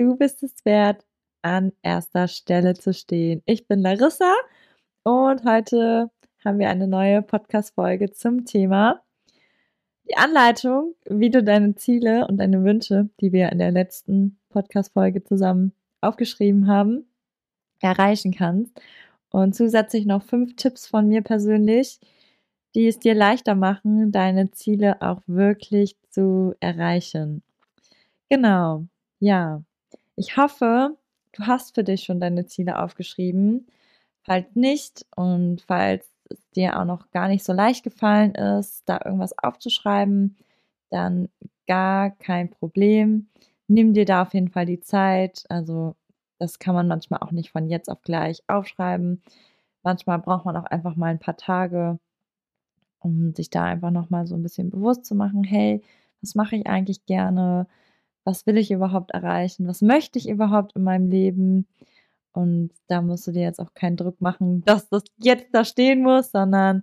Du bist es wert, an erster Stelle zu stehen. Ich bin Larissa und heute haben wir eine neue Podcast-Folge zum Thema die Anleitung, wie du deine Ziele und deine Wünsche, die wir in der letzten Podcast-Folge zusammen aufgeschrieben haben, erreichen kannst. Und zusätzlich noch fünf Tipps von mir persönlich, die es dir leichter machen, deine Ziele auch wirklich zu erreichen. Genau, ja. Ich hoffe, du hast für dich schon deine Ziele aufgeschrieben. Falls nicht und falls es dir auch noch gar nicht so leicht gefallen ist, da irgendwas aufzuschreiben, dann gar kein Problem. Nimm dir da auf jeden Fall die Zeit. Also das kann man manchmal auch nicht von jetzt auf gleich aufschreiben. Manchmal braucht man auch einfach mal ein paar Tage, um sich da einfach nochmal so ein bisschen bewusst zu machen, hey, was mache ich eigentlich gerne? Was will ich überhaupt erreichen, was möchte ich überhaupt in meinem Leben. Und da musst du dir jetzt auch keinen Druck machen, dass das jetzt da stehen muss, sondern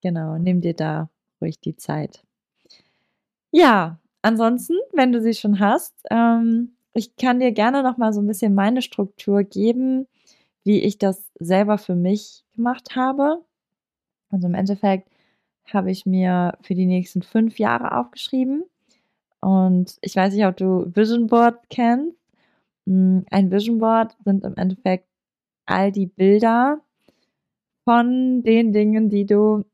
genau, nimm dir da ruhig die Zeit. Ja, ansonsten, wenn du sie schon hast, ähm, ich kann dir gerne noch mal so ein bisschen meine Struktur geben, wie ich das selber für mich gemacht habe. Also im Endeffekt habe ich mir für die nächsten fünf Jahre aufgeschrieben, und ich weiß nicht, ob du Vision Board kennst. Hm, ein Vision Board sind im Endeffekt all die Bilder von den Dingen, die du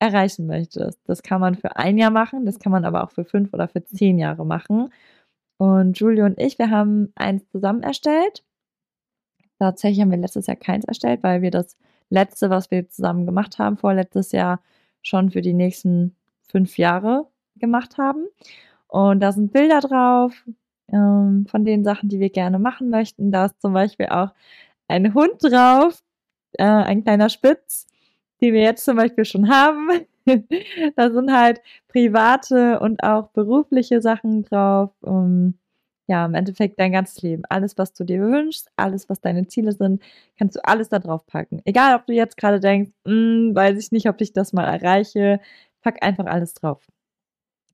erreichen möchtest. Das kann man für ein Jahr machen, das kann man aber auch für fünf oder für zehn Jahre machen. Und Julie und ich, wir haben eins zusammen erstellt. Tatsächlich haben wir letztes Jahr keins erstellt, weil wir das letzte, was wir zusammen gemacht haben, vorletztes Jahr schon für die nächsten fünf Jahre gemacht haben. Und da sind Bilder drauf ähm, von den Sachen, die wir gerne machen möchten. Da ist zum Beispiel auch ein Hund drauf, äh, ein kleiner Spitz, den wir jetzt zum Beispiel schon haben. da sind halt private und auch berufliche Sachen drauf. Um, ja, im Endeffekt dein ganzes Leben. Alles, was du dir wünschst, alles, was deine Ziele sind, kannst du alles da drauf packen. Egal, ob du jetzt gerade denkst, hm, weiß ich nicht, ob ich das mal erreiche, pack einfach alles drauf.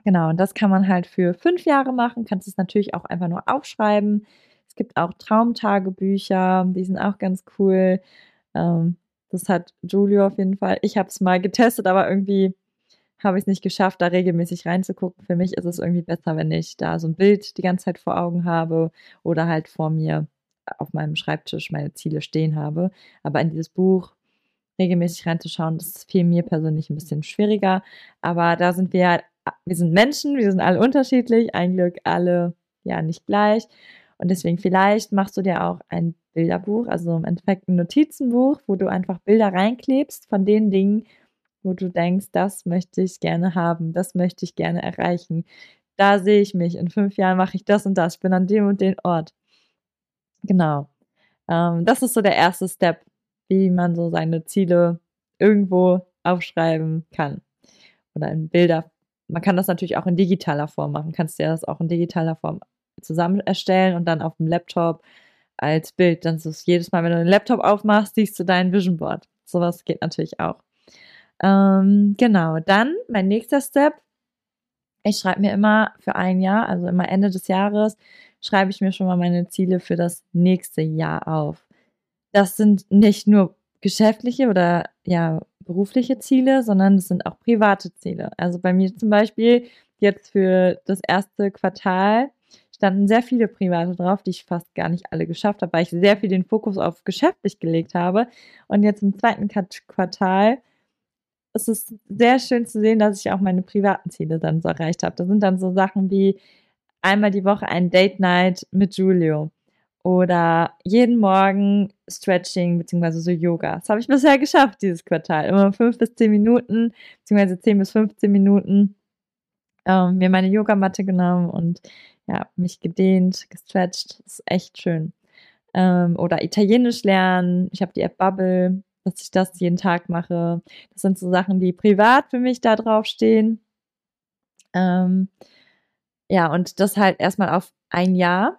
Genau, und das kann man halt für fünf Jahre machen, kannst es natürlich auch einfach nur aufschreiben. Es gibt auch Traumtagebücher, die sind auch ganz cool. Ähm, das hat Julio auf jeden Fall. Ich habe es mal getestet, aber irgendwie habe ich es nicht geschafft, da regelmäßig reinzugucken. Für mich ist es irgendwie besser, wenn ich da so ein Bild die ganze Zeit vor Augen habe oder halt vor mir auf meinem Schreibtisch meine Ziele stehen habe. Aber in dieses Buch regelmäßig reinzuschauen, das fiel mir persönlich ein bisschen schwieriger. Aber da sind wir wir sind Menschen, wir sind alle unterschiedlich, ein Glück alle ja nicht gleich. Und deswegen vielleicht machst du dir auch ein Bilderbuch, also im Endeffekt ein Notizenbuch, wo du einfach Bilder reinklebst von den Dingen, wo du denkst, das möchte ich gerne haben, das möchte ich gerne erreichen. Da sehe ich mich. In fünf Jahren mache ich das und das. Ich bin an dem und den Ort. Genau. Ähm, das ist so der erste Step, wie man so seine Ziele irgendwo aufschreiben kann oder in Bilder man kann das natürlich auch in digitaler Form machen. Kannst dir das auch in digitaler Form zusammen erstellen und dann auf dem Laptop als Bild. Dann ist es jedes Mal, wenn du den Laptop aufmachst, siehst du dein Vision Board. Sowas geht natürlich auch. Ähm, genau, dann mein nächster Step. Ich schreibe mir immer für ein Jahr, also immer Ende des Jahres, schreibe ich mir schon mal meine Ziele für das nächste Jahr auf. Das sind nicht nur geschäftliche oder ja berufliche Ziele, sondern es sind auch private Ziele. Also bei mir zum Beispiel jetzt für das erste Quartal standen sehr viele private drauf, die ich fast gar nicht alle geschafft habe, weil ich sehr viel den Fokus auf geschäftlich gelegt habe. Und jetzt im zweiten Quartal ist es sehr schön zu sehen, dass ich auch meine privaten Ziele dann so erreicht habe. Das sind dann so Sachen wie einmal die Woche ein Date Night mit Julio oder jeden Morgen Stretching bzw. so Yoga. Das habe ich bisher geschafft dieses Quartal. Immer fünf bis zehn Minuten bzw. zehn bis 15 Minuten ähm, mir meine Yogamatte genommen und ja, mich gedehnt, gestretcht. Das ist echt schön. Ähm, oder Italienisch lernen. Ich habe die App Bubble, dass ich das jeden Tag mache. Das sind so Sachen, die privat für mich da drauf stehen. Ähm, ja, und das halt erstmal auf ein Jahr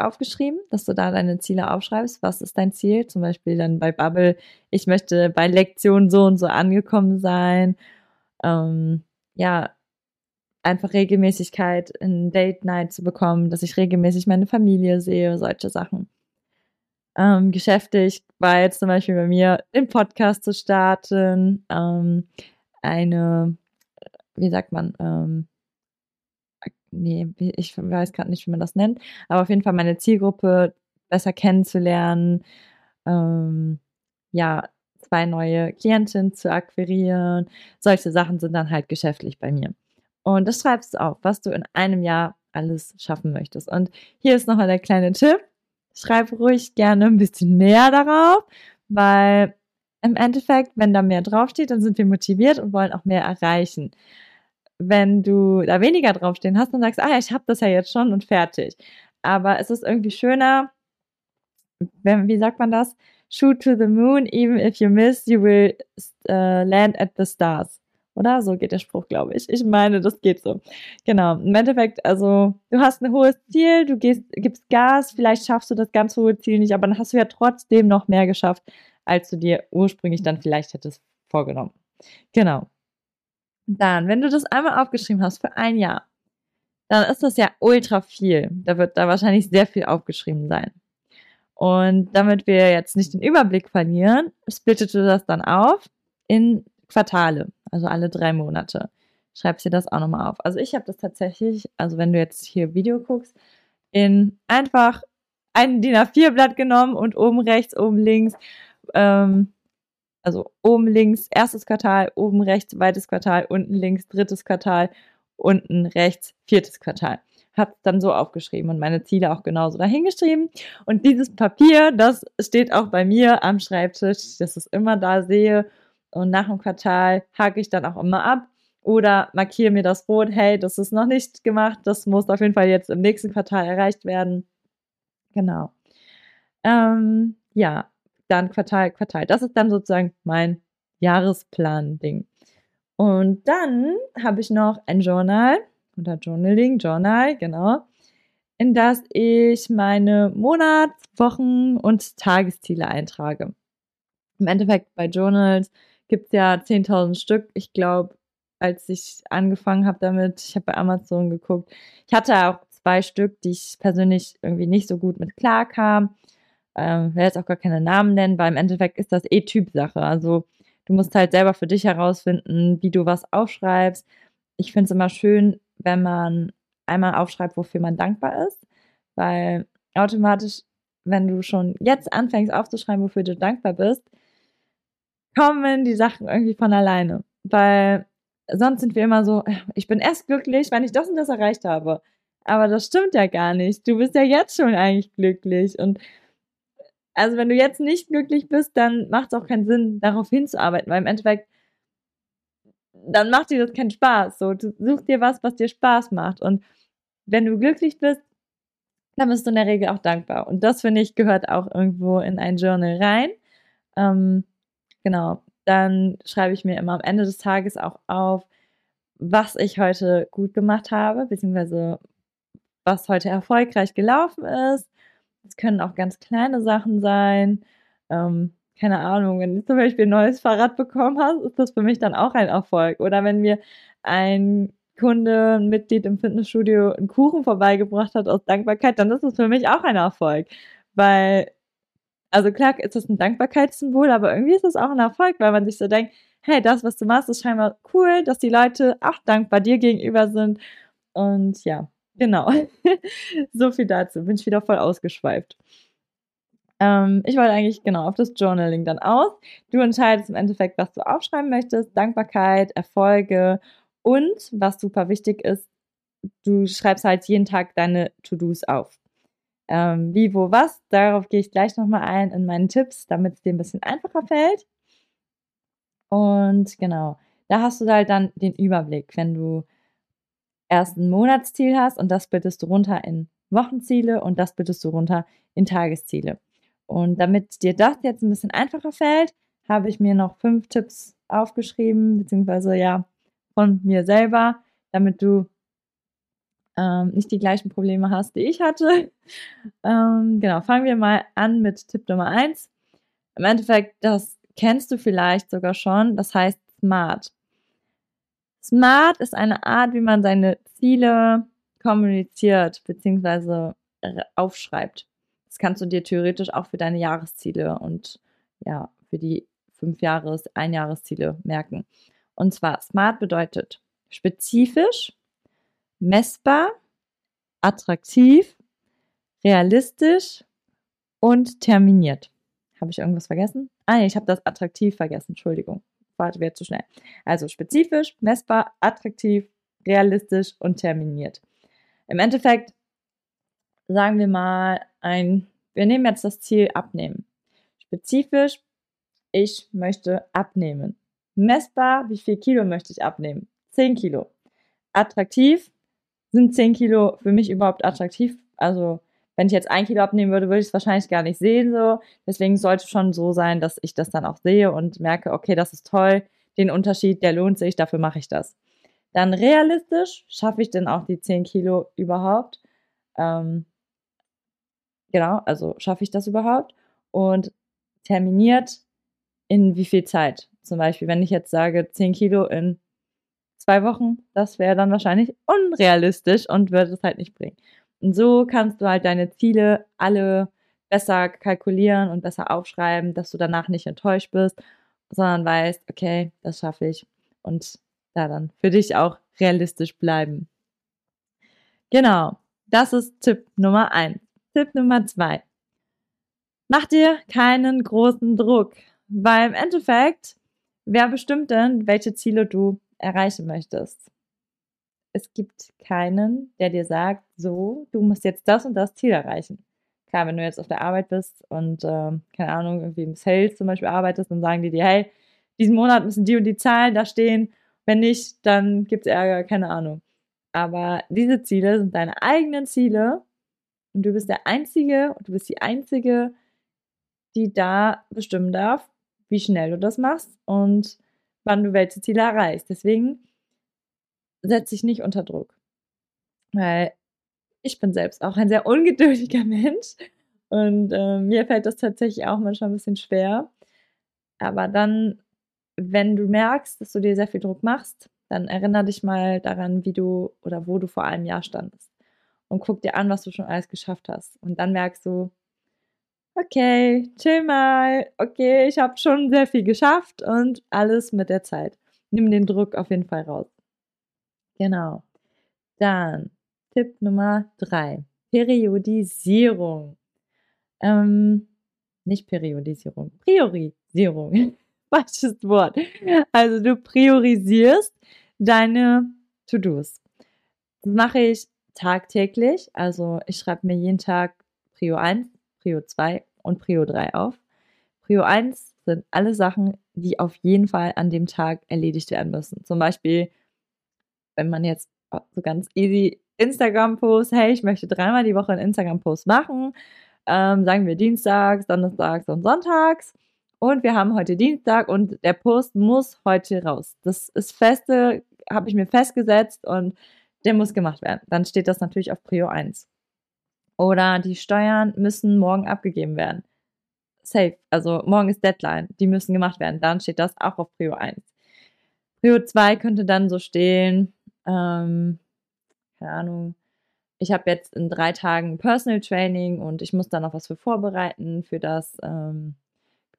aufgeschrieben, dass du da deine Ziele aufschreibst. Was ist dein Ziel? Zum Beispiel dann bei Bubble, ich möchte bei Lektion so und so angekommen sein. Ähm, ja, einfach Regelmäßigkeit in Date Night zu bekommen, dass ich regelmäßig meine Familie sehe, solche Sachen. Ähm, geschäftlich war jetzt zum Beispiel bei mir, den Podcast zu starten, ähm, eine, wie sagt man, ähm, nee, ich weiß gerade nicht, wie man das nennt, aber auf jeden Fall meine Zielgruppe besser kennenzulernen, ähm, ja, zwei neue Klientinnen zu akquirieren. Solche Sachen sind dann halt geschäftlich bei mir. Und das schreibst du auf, was du in einem Jahr alles schaffen möchtest. Und hier ist nochmal der kleine Tipp. Schreib ruhig gerne ein bisschen mehr darauf, weil im Endeffekt, wenn da mehr draufsteht, dann sind wir motiviert und wollen auch mehr erreichen. Wenn du da weniger draufstehen hast, dann sagst ah, ich habe das ja jetzt schon und fertig. Aber es ist irgendwie schöner, wenn, wie sagt man das? Shoot to the moon, even if you miss, you will uh, land at the stars. Oder? So geht der Spruch, glaube ich. Ich meine, das geht so. Genau. Im Endeffekt, also, du hast ein hohes Ziel, du gehst, gibst Gas, vielleicht schaffst du das ganz hohe Ziel nicht, aber dann hast du ja trotzdem noch mehr geschafft, als du dir ursprünglich dann vielleicht hättest vorgenommen. Genau. Dann, wenn du das einmal aufgeschrieben hast für ein Jahr, dann ist das ja ultra viel. Da wird da wahrscheinlich sehr viel aufgeschrieben sein. Und damit wir jetzt nicht den Überblick verlieren, splittest du das dann auf in Quartale also alle drei Monate. Schreibst dir das auch nochmal auf. Also ich habe das tatsächlich, also wenn du jetzt hier Video guckst, in einfach ein DIN A4-Blatt genommen und oben rechts, oben links, ähm, also oben links erstes Quartal, oben rechts zweites Quartal, unten links drittes Quartal, unten rechts viertes Quartal. Hab dann so aufgeschrieben und meine Ziele auch genauso dahingeschrieben. Und dieses Papier, das steht auch bei mir am Schreibtisch, dass ich es immer da sehe und nach dem Quartal hake ich dann auch immer ab oder markiere mir das rot, hey, das ist noch nicht gemacht, das muss auf jeden Fall jetzt im nächsten Quartal erreicht werden. Genau. Ähm, ja, dann Quartal, Quartal. Das ist dann sozusagen mein Jahresplan-Ding. Und dann habe ich noch ein Journal oder Journaling, Journal, genau, in das ich meine Monats-, Wochen- und Tagesziele eintrage. Im Endeffekt bei Journals gibt es ja 10.000 Stück. Ich glaube, als ich angefangen habe damit, ich habe bei Amazon geguckt, ich hatte auch zwei Stück, die ich persönlich irgendwie nicht so gut mit klar kam. Ähm, werde jetzt auch gar keine Namen nennen, weil im Endeffekt ist das eh Typsache. Also du musst halt selber für dich herausfinden, wie du was aufschreibst. Ich finde es immer schön, wenn man einmal aufschreibt, wofür man dankbar ist, weil automatisch, wenn du schon jetzt anfängst aufzuschreiben, wofür du dankbar bist, kommen die Sachen irgendwie von alleine. Weil sonst sind wir immer so, ich bin erst glücklich, wenn ich das und das erreicht habe. Aber das stimmt ja gar nicht. Du bist ja jetzt schon eigentlich glücklich. Und also wenn du jetzt nicht glücklich bist, dann macht es auch keinen Sinn, darauf hinzuarbeiten, weil im Endeffekt, dann macht dir das keinen Spaß. So, du suchst dir was, was dir Spaß macht. Und wenn du glücklich bist, dann bist du in der Regel auch dankbar. Und das, finde ich, gehört auch irgendwo in ein Journal rein. Ähm, Genau. Dann schreibe ich mir immer am Ende des Tages auch auf, was ich heute gut gemacht habe, beziehungsweise was heute erfolgreich gelaufen ist. Es können auch ganz kleine Sachen sein. Ähm, keine Ahnung, wenn du zum Beispiel ein neues Fahrrad bekommen hast, ist das für mich dann auch ein Erfolg. Oder wenn mir ein Kunde, ein Mitglied im Fitnessstudio einen Kuchen vorbeigebracht hat aus Dankbarkeit, dann ist das für mich auch ein Erfolg. Weil also klar ist das ein Dankbarkeitssymbol, aber irgendwie ist das auch ein Erfolg, weil man sich so denkt, hey, das, was du machst, ist scheinbar cool, dass die Leute auch dankbar dir gegenüber sind. Und ja, genau. so viel dazu. Bin ich wieder voll ausgeschweift. Ähm, ich wollte eigentlich genau auf das Journaling dann aus. Du entscheidest im Endeffekt, was du aufschreiben möchtest. Dankbarkeit, Erfolge und, was super wichtig ist, du schreibst halt jeden Tag deine To-Dos auf. Ähm, wie, wo, was, darauf gehe ich gleich nochmal ein in meinen Tipps, damit es dir ein bisschen einfacher fällt. Und genau, da hast du halt dann den Überblick, wenn du erst ein Monatsziel hast und das bittest du runter in Wochenziele und das bittest du runter in Tagesziele. Und damit dir das jetzt ein bisschen einfacher fällt, habe ich mir noch fünf Tipps aufgeschrieben, beziehungsweise ja, von mir selber, damit du ähm, nicht die gleichen Probleme hast, die ich hatte. Ähm, genau, fangen wir mal an mit Tipp Nummer eins. Im Endeffekt, das kennst du vielleicht sogar schon, das heißt SMART. SMART ist eine Art, wie man seine Ziele kommuniziert bzw. aufschreibt. Das kannst du dir theoretisch auch für deine Jahresziele und ja, für die fünf Jahres-, Einjahresziele merken. Und zwar SMART bedeutet spezifisch, messbar, attraktiv, realistisch und terminiert. Habe ich irgendwas vergessen? Ah, nee, ich habe das attraktiv vergessen. Entschuldigung. Warte, wäre zu schnell. Also spezifisch, messbar, attraktiv, realistisch und terminiert. Im Endeffekt sagen wir mal ein, wir nehmen jetzt das Ziel abnehmen. Spezifisch, ich möchte abnehmen. Messbar, wie viel Kilo möchte ich abnehmen? 10 Kilo. Attraktiv, sind 10 Kilo für mich überhaupt attraktiv? Also, wenn ich jetzt ein Kilo abnehmen würde, würde ich es wahrscheinlich gar nicht sehen so. Deswegen sollte es schon so sein, dass ich das dann auch sehe und merke, okay, das ist toll, den Unterschied, der lohnt sich, dafür mache ich das. Dann realistisch, schaffe ich denn auch die 10 Kilo überhaupt? Ähm, genau, also schaffe ich das überhaupt? Und terminiert in wie viel Zeit? Zum Beispiel, wenn ich jetzt sage 10 Kilo in zwei Wochen, das wäre dann wahrscheinlich unrealistisch und würde es halt nicht bringen. Und so kannst du halt deine Ziele alle besser kalkulieren und besser aufschreiben, dass du danach nicht enttäuscht bist, sondern weißt, okay, das schaffe ich und da dann für dich auch realistisch bleiben. Genau, das ist Tipp Nummer eins. Tipp Nummer zwei. Mach dir keinen großen Druck, weil im Endeffekt, wer bestimmt denn, welche Ziele du erreichen möchtest? Es gibt keinen, der dir sagt, so, du musst jetzt das und das Ziel erreichen. Klar, wenn du jetzt auf der Arbeit bist und, äh, keine Ahnung, irgendwie im Sales zum Beispiel arbeitest, dann sagen die dir, hey, diesen Monat müssen die und die Zahlen da stehen. Wenn nicht, dann gibt es Ärger, keine Ahnung. Aber diese Ziele sind deine eigenen Ziele und du bist der Einzige und du bist die Einzige, die da bestimmen darf, wie schnell du das machst und wann du welche Ziele erreichst. Deswegen setze ich nicht unter Druck. Weil ich bin selbst auch ein sehr ungeduldiger Mensch und äh, mir fällt das tatsächlich auch manchmal ein bisschen schwer. Aber dann, wenn du merkst, dass du dir sehr viel Druck machst, dann erinnere dich mal daran, wie du oder wo du vor einem Jahr standest. Und guck dir an, was du schon alles geschafft hast. Und dann merkst du, okay, chill mal, okay, ich habe schon sehr viel geschafft und alles mit der Zeit. Nimm den Druck auf jeden Fall raus. Genau. Dann Tipp Nummer drei. Periodisierung. Ähm, nicht Periodisierung, Priorisierung. Falsches Wort. Also du priorisierst deine To-Dos. Das mache ich tagtäglich. Also ich schreibe mir jeden Tag Prio 1, Prio 2 und Prio 3 auf. Prio 1 sind alle Sachen, die auf jeden Fall an dem Tag erledigt werden müssen. Zum Beispiel, wenn man jetzt so ganz easy Instagram-Post, hey, ich möchte dreimal die Woche einen Instagram-Post machen, ähm, sagen wir Dienstags, Donnerstags und Sonntags. Und wir haben heute Dienstag und der Post muss heute raus. Das ist feste, habe ich mir festgesetzt und der muss gemacht werden. Dann steht das natürlich auf Prio 1. Oder die Steuern müssen morgen abgegeben werden. Safe. Also morgen ist Deadline. Die müssen gemacht werden. Dann steht das auch auf Prio 1. Prio 2 könnte dann so stehen, ähm, keine Ahnung, ich habe jetzt in drei Tagen Personal Training und ich muss da noch was für vorbereiten für das ähm,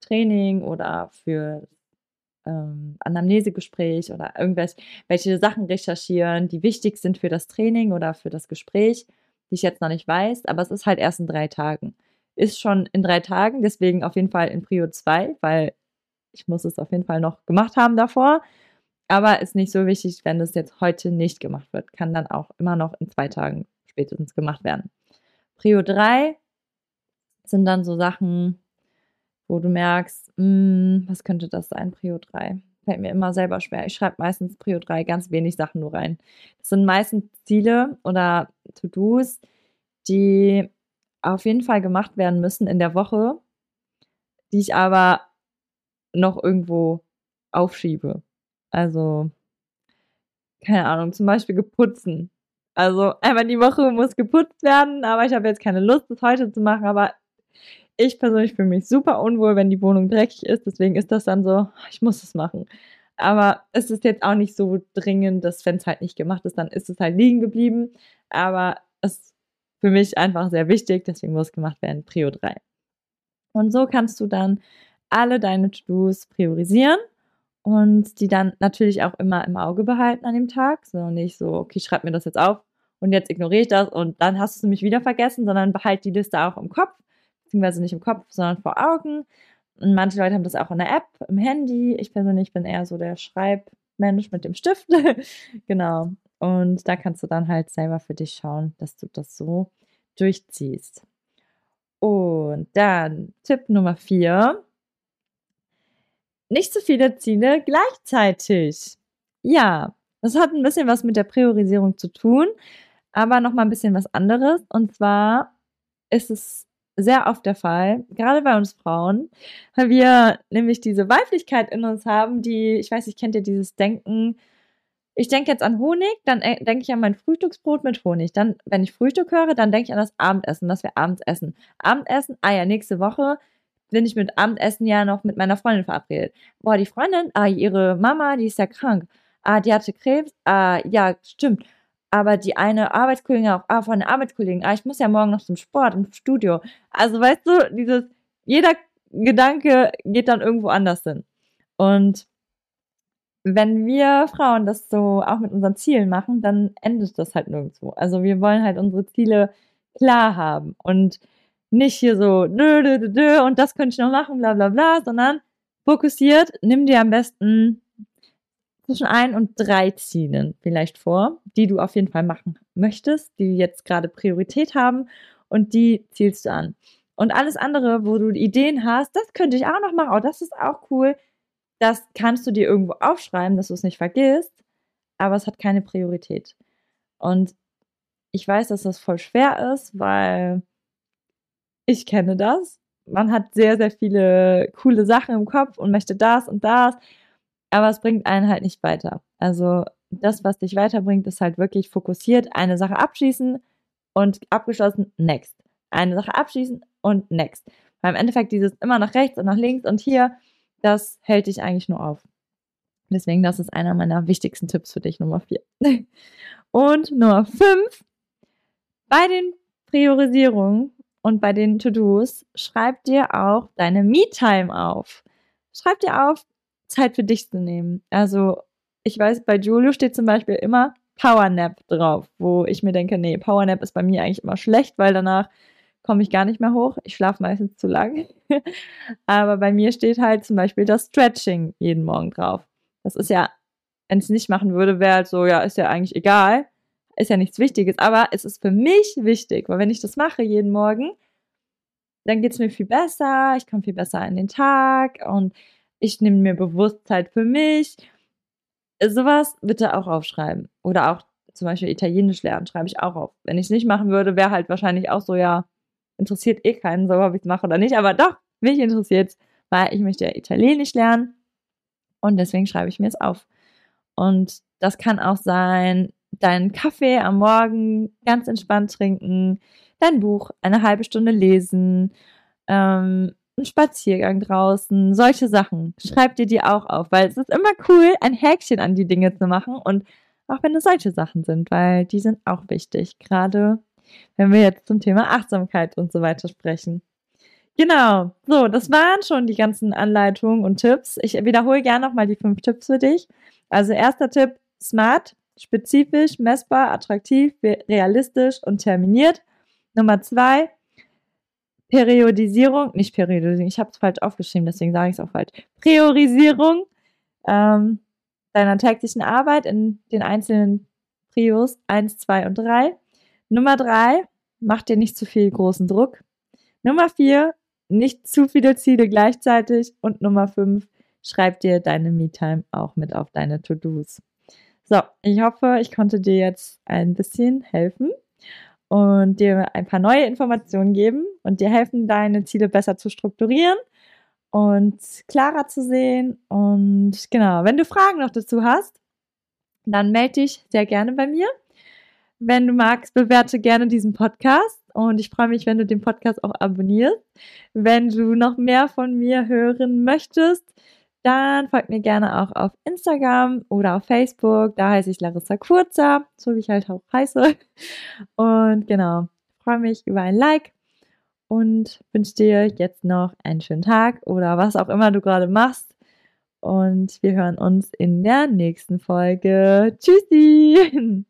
Training oder für ähm, Anamnesegespräch oder irgendwelche Sachen recherchieren, die wichtig sind für das Training oder für das Gespräch, die ich jetzt noch nicht weiß, aber es ist halt erst in drei Tagen. Ist schon in drei Tagen, deswegen auf jeden Fall in Prio 2, weil ich muss es auf jeden Fall noch gemacht haben davor. Aber ist nicht so wichtig, wenn es jetzt heute nicht gemacht wird. Kann dann auch immer noch in zwei Tagen spätestens gemacht werden. Prio 3 sind dann so Sachen, wo du merkst, mh, hm, was könnte das sein, Prio 3? Fällt mir immer selber schwer. Ich schreibe meistens Prio 3 ganz wenig Sachen nur rein. Das sind meistens Ziele oder To-Dos, die auf jeden Fall gemacht werden müssen in der Woche, die ich aber noch irgendwo aufschiebe. Also, keine Ahnung, zum Beispiel geputzen. Also einmal die Woche muss geputzt werden, aber ich habe jetzt keine Lust, das heute zu machen. Aber ich persönlich fühle mich super unwohl, wenn die Wohnung dreckig ist. Deswegen ist das dann so, ich muss es machen. Aber es ist jetzt auch nicht so dringend, dass wenn es halt nicht gemacht ist, dann ist es halt liegen geblieben. Aber es ist für mich einfach sehr wichtig, deswegen muss gemacht werden. Prio 3. Und so kannst du dann alle deine To-Dos priorisieren und die dann natürlich auch immer im Auge behalten an dem Tag. So nicht so, okay, schreib mir das jetzt auf und jetzt ignoriere ich das und dann hast du es nämlich wieder vergessen, sondern behalt die Liste auch im Kopf, beziehungsweise nicht im Kopf, sondern vor Augen. Und manche Leute haben das auch in der App, im Handy. Ich persönlich bin eher so der Schreibmensch mit dem Stift. genau. Und da kannst du dann halt selber für dich schauen, dass du das so durchziehst. Und dann Tipp Nummer vier nicht zu viele Ziele gleichzeitig. Ja, das hat ein bisschen was mit der Priorisierung zu tun, aber noch mal ein bisschen was anderes. Und zwar ist es sehr oft der Fall, gerade bei uns Frauen, weil wir nämlich diese Weiblichkeit in uns haben, die, ich weiß nicht, kennt ihr dieses Denken, ich denke jetzt an Honig, dann äh, denke ich an mein Frühstücksbrot mit Honig. Dann, wenn ich Frühstück höre, dann denke ich an das Abendessen, dass wir abends essen. Abendessen, ah ja, nächste Woche bin ich mit Abendessen ja noch mit meiner Freundin verabredet. Boah, die Freundin, ah, ihre Mama, die ist ja krank. Ah, die hatte Krebs. Ah, ja, stimmt. Aber die eine Arbeitskollegin auch, ah, von der Arbeitskollegin, ah, ich muss ja morgen noch zum Sport im Studio. Also, weißt du, dieses, jeder Gedanke geht dann irgendwo anders hin. Und wenn wir Frauen das so auch mit unseren Zielen machen, dann endet das halt nirgendwo. Also wir wollen halt unsere Ziele klar haben. Und nicht hier so, dö, dö, dö, dö, und das könnte ich noch machen, bla bla bla, sondern fokussiert, nimm dir am besten zwischen ein und drei Zielen vielleicht vor, die du auf jeden Fall machen möchtest, die jetzt gerade Priorität haben und die zielst du an. Und alles andere, wo du Ideen hast, das könnte ich auch noch machen, oh, das ist auch cool, das kannst du dir irgendwo aufschreiben, dass du es nicht vergisst, aber es hat keine Priorität. Und ich weiß, dass das voll schwer ist, weil ich kenne das. Man hat sehr, sehr viele coole Sachen im Kopf und möchte das und das, aber es bringt einen halt nicht weiter. Also das, was dich weiterbringt, ist halt wirklich fokussiert, eine Sache abschließen und abgeschlossen, next. Eine Sache abschließen und next. Weil im Endeffekt dieses immer nach rechts und nach links und hier, das hält dich eigentlich nur auf. Deswegen, das ist einer meiner wichtigsten Tipps für dich, Nummer vier. Und Nummer fünf, bei den Priorisierungen und bei den To-Dos schreib dir auch deine Me-Time auf. Schreib dir auf, Zeit für dich zu nehmen. Also, ich weiß, bei Julio steht zum Beispiel immer Powernap drauf, wo ich mir denke, nee, Powernap ist bei mir eigentlich immer schlecht, weil danach komme ich gar nicht mehr hoch. Ich schlafe meistens zu lang. Aber bei mir steht halt zum Beispiel das Stretching jeden Morgen drauf. Das ist ja, wenn ich es nicht machen würde, wäre halt so, ja, ist ja eigentlich egal ist ja nichts Wichtiges, aber es ist für mich wichtig, weil wenn ich das mache jeden Morgen, dann geht es mir viel besser, ich komme viel besser in den Tag und ich nehme mir Bewusstheit für mich. Sowas bitte auch aufschreiben. Oder auch zum Beispiel Italienisch lernen, schreibe ich auch auf. Wenn ich es nicht machen würde, wäre halt wahrscheinlich auch so, ja, interessiert eh keinen, so ob ich es mache oder nicht. Aber doch, mich interessiert weil ich möchte ja Italienisch lernen. Und deswegen schreibe ich mir es auf. Und das kann auch sein, deinen Kaffee am Morgen ganz entspannt trinken, dein Buch eine halbe Stunde lesen, ähm, einen Spaziergang draußen, solche Sachen. Schreib dir die auch auf, weil es ist immer cool, ein Häkchen an die Dinge zu machen und auch wenn es solche Sachen sind, weil die sind auch wichtig, gerade wenn wir jetzt zum Thema Achtsamkeit und so weiter sprechen. Genau. So, das waren schon die ganzen Anleitungen und Tipps. Ich wiederhole gerne nochmal die fünf Tipps für dich. Also erster Tipp, smart, spezifisch, messbar, attraktiv, realistisch und terminiert. Nummer zwei, Periodisierung, nicht Periodisierung, ich habe es falsch aufgeschrieben, deswegen sage ich es auch falsch. Priorisierung ähm, deiner täglichen Arbeit in den einzelnen Prios 1, 2 und 3. Nummer 3, mach dir nicht zu viel großen Druck. Nummer 4, nicht zu viele Ziele gleichzeitig. Und Nummer 5, schreib dir deine Me-Time auch mit auf deine To-Dos. So, ich hoffe, ich konnte dir jetzt ein bisschen helfen und dir ein paar neue Informationen geben und dir helfen, deine Ziele besser zu strukturieren und klarer zu sehen. Und genau, wenn du Fragen noch dazu hast, dann melde dich sehr gerne bei mir. Wenn du magst, bewerte gerne diesen Podcast und ich freue mich, wenn du den Podcast auch abonnierst. Wenn du noch mehr von mir hören möchtest, dann folgt mir gerne auch auf Instagram oder auf Facebook. Da heiße ich Larissa Kurzer, so wie ich halt auch heiße. Und genau, freue mich über ein Like und wünsche dir jetzt noch einen schönen Tag oder was auch immer du gerade machst. Und wir hören uns in der nächsten Folge. Tschüssi!